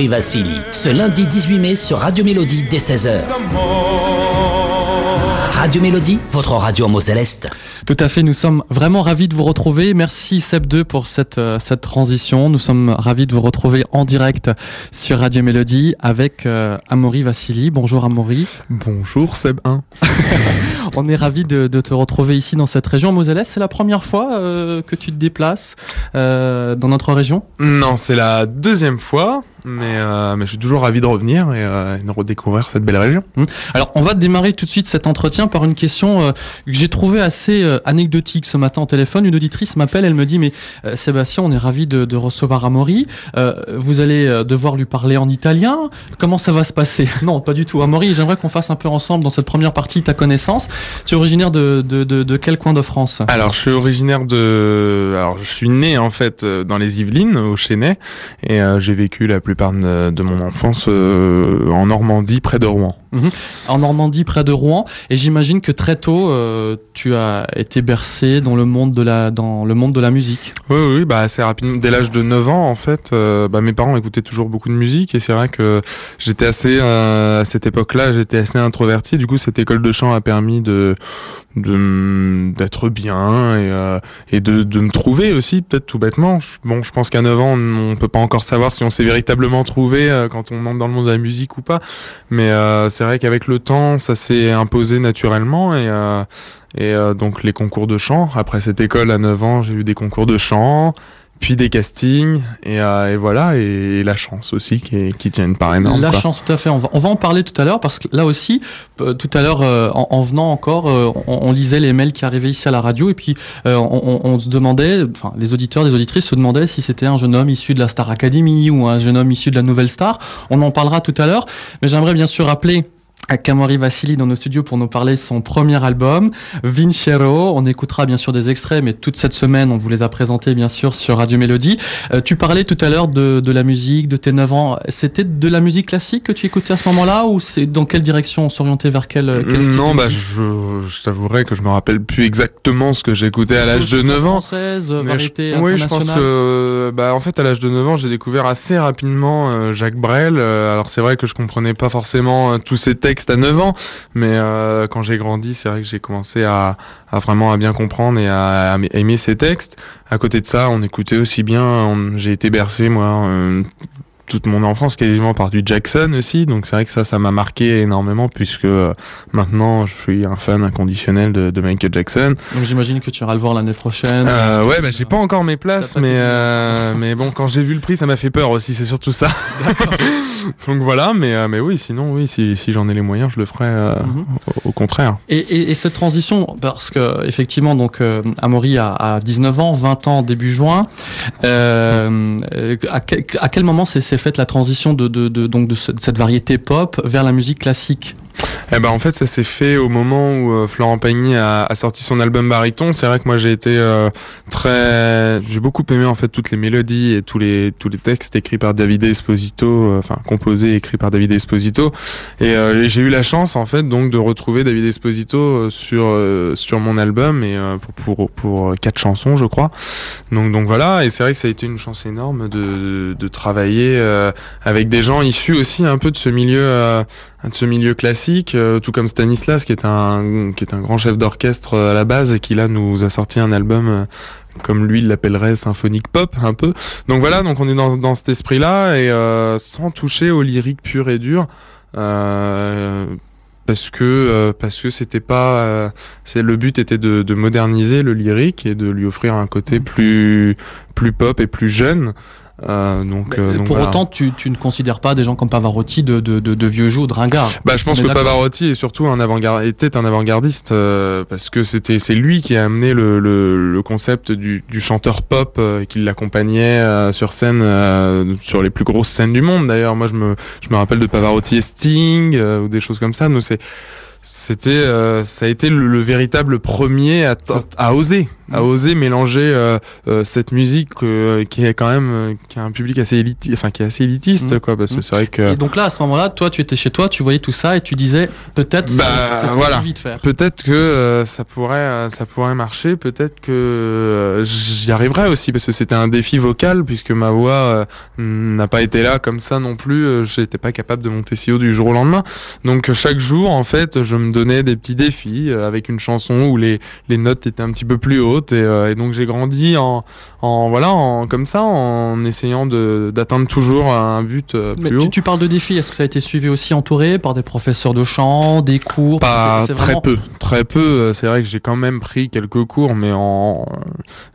Amaury Vassili. Ce lundi 18 mai sur Radio Mélodie dès 16h. Radio Mélodie, votre radio en mots céleste. Tout à fait, nous sommes vraiment ravis de vous retrouver. Merci Seb2 pour cette, euh, cette transition. Nous sommes ravis de vous retrouver en direct sur Radio Mélodie avec euh, Amaury Vassili. Bonjour Amaury. Bonjour Seb1. On est ravis de, de, te retrouver ici dans cette région Moselle. C'est la première fois euh, que tu te déplaces euh, dans notre région? Non, c'est la deuxième fois. Mais, euh, mais je suis toujours ravi de revenir et euh, de redécouvrir cette belle région. Mmh. Alors, on va démarrer tout de suite cet entretien par une question euh, que j'ai trouvée assez anecdotique ce matin au téléphone. Une auditrice m'appelle, elle me dit Mais Sébastien, on est ravi de, de recevoir Amaury. Vous allez devoir lui parler en italien. Comment ça va se passer? Non, pas du tout. Amaury, j'aimerais qu'on fasse un peu ensemble dans cette première partie ta connaissance. Tu es originaire de, de, de, de quel coin de France? Alors, je suis originaire de. Alors, je suis né en fait dans les Yvelines, au Chesnay, et j'ai vécu la plus plupart de, mon enfance euh, en Normandie, près de Rouen. Mmh. En Normandie, près de Rouen. Et j'imagine que très tôt, euh, tu as été bercé dans le monde de la, dans le monde de la musique. Oui, oui, bah assez rapidement. Dès l'âge de 9 ans, en fait, euh, bah, mes parents écoutaient toujours beaucoup de musique. Et c'est vrai que j'étais assez, à cette époque-là, j'étais assez introverti. Du coup, cette école de chant a permis de d'être bien et, euh, et de, de, me trouver aussi peut-être tout bêtement. Bon je pense qu'à 9 ans on, on peut pas encore savoir si on s'est véritablement trouvé euh, quand on entre dans le monde de la musique ou pas. Mais euh, c'est vrai qu'avec le temps ça s'est imposé naturellement et euh, et euh, donc les concours de chant. Après cette école à 9 ans j'ai eu des concours de chant puis des castings et, euh, et voilà et, et, la chance aussi qui, qui tient une part énorme. La quoi. chance tout à fait. On va, on va en parler tout à l'heure parce que là aussi, euh, tout à l'heure euh, en, en, venant encore, on, on, lisait les mails qui arrivaient ici à la radio et puis on, on, se demandait, enfin les auditeurs, les auditrices se demandaient si c'était un jeune homme issu de la Star Academy ou un jeune homme issu de la Nouvelle Star. On en parlera tout à l'heure, mais j'aimerais bien sûr rappeler Kamori Vassili dans nos studios pour nous parler de son premier album, Vincero. On écoutera bien sûr des extraits, mais toute cette semaine, on vous les a présentés bien sûr sur Radio Mélodie. Euh, tu parlais tout à l'heure de, de, la musique, de tes 9 ans. C'était de la musique classique que tu écoutais à ce moment-là ou c'est dans quelle direction on s'orientait vers quel, quel style Non, bah, je, je t'avouerai que je me rappelle plus exactement ce que j'écoutais à l'âge de 9 ans. Française, variété je, oui, je pense que, bah, en fait, à l'âge de 9 ans, j'ai découvert assez rapidement euh, Jacques Brel. Euh, alors, c'est vrai que je comprenais pas forcément tous ces textes à 9 ans, mais euh, quand j'ai grandi, c'est vrai que j'ai commencé à, à, vraiment à bien comprendre et à, à, aimer ces textes. À côté de ça, on écoutait aussi bien, j'ai été bercé, moi, euh, toute mon enfance quasiment par du Jackson aussi donc c'est vrai que ça ça m'a marqué énormément puisque euh, maintenant je suis un fan inconditionnel de, de Michael Jackson. Donc j'imagine que tu iras le voir l'année prochaine. Euh, ouais bah j'ai pas encore mes places mais euh, mais bon quand j'ai vu le prix ça m'a fait peur aussi c'est surtout ça. Donc voilà mais euh, mais oui sinon oui si, si j'en ai les moyens je le ferai mm -hmm. au, au, contraire. Et, et, et, cette transition parce que effectivement donc Amaury a, a 19 ans 20 ans début juin à, quel, à quel moment c'est faite la transition de, de, donc de cette variété pop vers la musique classique eh ben en fait ça s'est fait au moment où euh, Florent Pagny a, a, sorti son album Bariton. C'est vrai que moi j'ai été euh, très, j'ai beaucoup aimé en fait toutes les mélodies et tous les tous les textes écrits par David Esposito, euh, enfin composés et écrits par David Esposito. Et euh, j'ai eu la chance en fait donc de retrouver David Esposito euh, sur sur mon album et pour pour pour quatre chansons je crois. Donc donc voilà et c'est vrai que ça a été une chance énorme de de travailler avec des gens issus aussi un peu de ce milieu de ce milieu classique, euh, tout comme Stanislas qui est un qui est un grand chef d'orchestre à la base et qui là nous a sorti un album euh, comme lui l'appellerait symphonique pop un peu. Donc voilà, donc on est dans, dans cet esprit-là et euh, sans toucher au lyrique pur et dur. Euh, parce que parce que c'était pas c'est le but était de, de, moderniser le lyrique et de lui offrir un côté plus plus pop et plus jeune euh, donc, euh, donc, pour voilà. autant, tu, tu, ne considères pas des gens comme Pavarotti de, de, de, de vieux joues, de ringards. Bah, je pense que Pavarotti est surtout un avant était un avant-gardiste euh, parce que c'était c'est lui qui a amené le, le, le concept du, du, chanteur pop et qui l'accompagnait sur scène sur les plus grosses scènes du monde. D'ailleurs, moi je me je me rappelle de Pavarotti et Sting ou des choses comme ça. Nous c'est c'était, euh, ça a été le, le véritable premier à, oser, à oser mélanger euh, euh, cette musique euh, qui est quand même, euh, qui a un public assez élitiste, enfin qui est assez élitiste, Mhm. quoi, parce que Mhm. c'est vrai que Et donc là, à ce moment-là, toi, tu étais chez toi, tu voyais tout ça et tu disais peut-être Bah, c'est- que voilà. j'ai envie de faire. peut-être que euh, ça pourrait, ça pourrait marcher, peut-être que j'y arriverai aussi, parce que c'était un défi vocal, puisque ma voix euh, n'a pas été là comme ça non plus. J'étais pas capable de monter si haut du jour au lendemain. Donc chaque jour, en fait, je me donnais des petits défis euh, avec une chanson où les, les notes étaient un petit peu plus hautes, et, euh, et donc j'ai grandi en, en voilà, en, comme ça, en essayant d'atteindre toujours un but euh, Mais plus haut. tu, tu parles de défis, est-ce que ça a été suivi aussi entouré par des professeurs de chant, des cours? Parce Pas très vraiment- peu, très peu. C'est vrai que j'ai quand même pris quelques cours, mais en,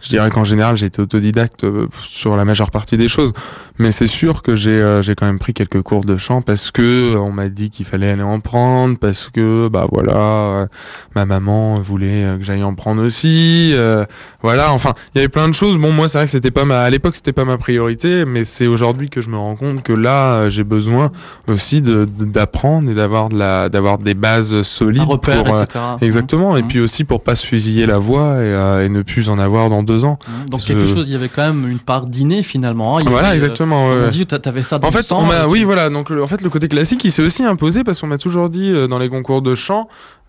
je dirais qu'en général, j'ai été autodidacte sur la majeure partie des choses. Mais c'est sûr que j'ai, euh, j'ai quand même pris quelques cours de chant parce que on m'a dit qu'il fallait aller en prendre, parce que bah voilà, euh, ma maman voulait euh, que j'aille en prendre aussi. euh, voilà, enfin, il y avait plein de choses. Bon, moi, c'est vrai que c'était pas ma, à l'époque, c'était pas ma priorité, mais c'est aujourd'hui que je me rends compte que là, euh, j'ai besoin aussi de, de- d'apprendre et d'avoir de la, d'avoir des bases solides un repère, pour, euh, etc. Exactement, et Mhm. puis aussi pour pas se fusiller la voix et, euh, et ne plus en avoir dans deux ans. Mhm. Donc quelque chose, il y avait quand même une part d'inné finalement. hein. Il Voilà, avait, euh, exactement. ouais, On dit, t'avais ça dans En fait, sang, on oui, voilà. Donc, le- en fait, le côté classique, il s'est aussi imposé parce qu'on m'a toujours dit euh, dans les concours de chant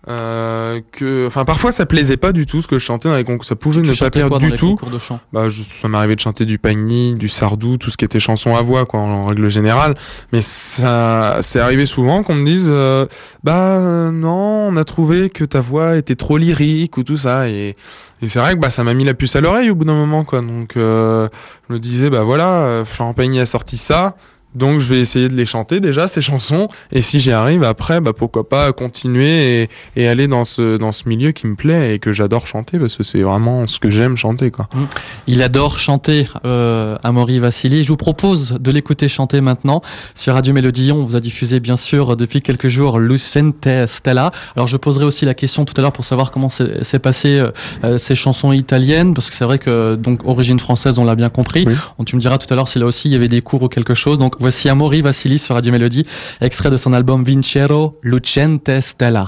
euh, que, enfin, parfois, ça plaisait pas du tout ce que je chantais dans les concours. Ça pouvait ne pas plaire du tout. de chant? Bah, je, ça m'arrivait de chanter du Pagny, du Sardou, tout ce qui était chanson à voix, quoi, en, en règle générale. Mais ça, c'est arrivé souvent qu'on me dise, euh, bah euh, non, on a trouvé que ta voix était trop lyrique ou tout ça. Et, et c'est vrai que bah ça m'a mis la puce à l'oreille au bout d'un moment, quoi. Donc euh, je me disais, bah voilà, Florent Pagny a sorti ça. Donc je vais essayer de les chanter déjà ces chansons et si j'y arrive après bah pourquoi pas continuer et, et aller dans ce dans ce milieu qui me plaît et que j'adore chanter parce que c'est vraiment ce que j'aime chanter quoi. Il adore chanter, euh, Amaury Vassili. Je vous propose de l'écouter chanter maintenant sur Radio Mélodie. On vous a diffusé bien sûr depuis quelques jours Lucente Stella. Alors je poserai aussi la question tout à l'heure pour savoir comment s'est passé euh, euh, ces chansons italiennes parce que c'est vrai que donc origine française, on l'a bien compris. Oui. On, tu me diras tout à l'heure si là aussi il y avait des cours ou quelque chose. Donc voici Amaury Vassili sur Radio Mélodie, extrait de son album Vincero Lucente Stella.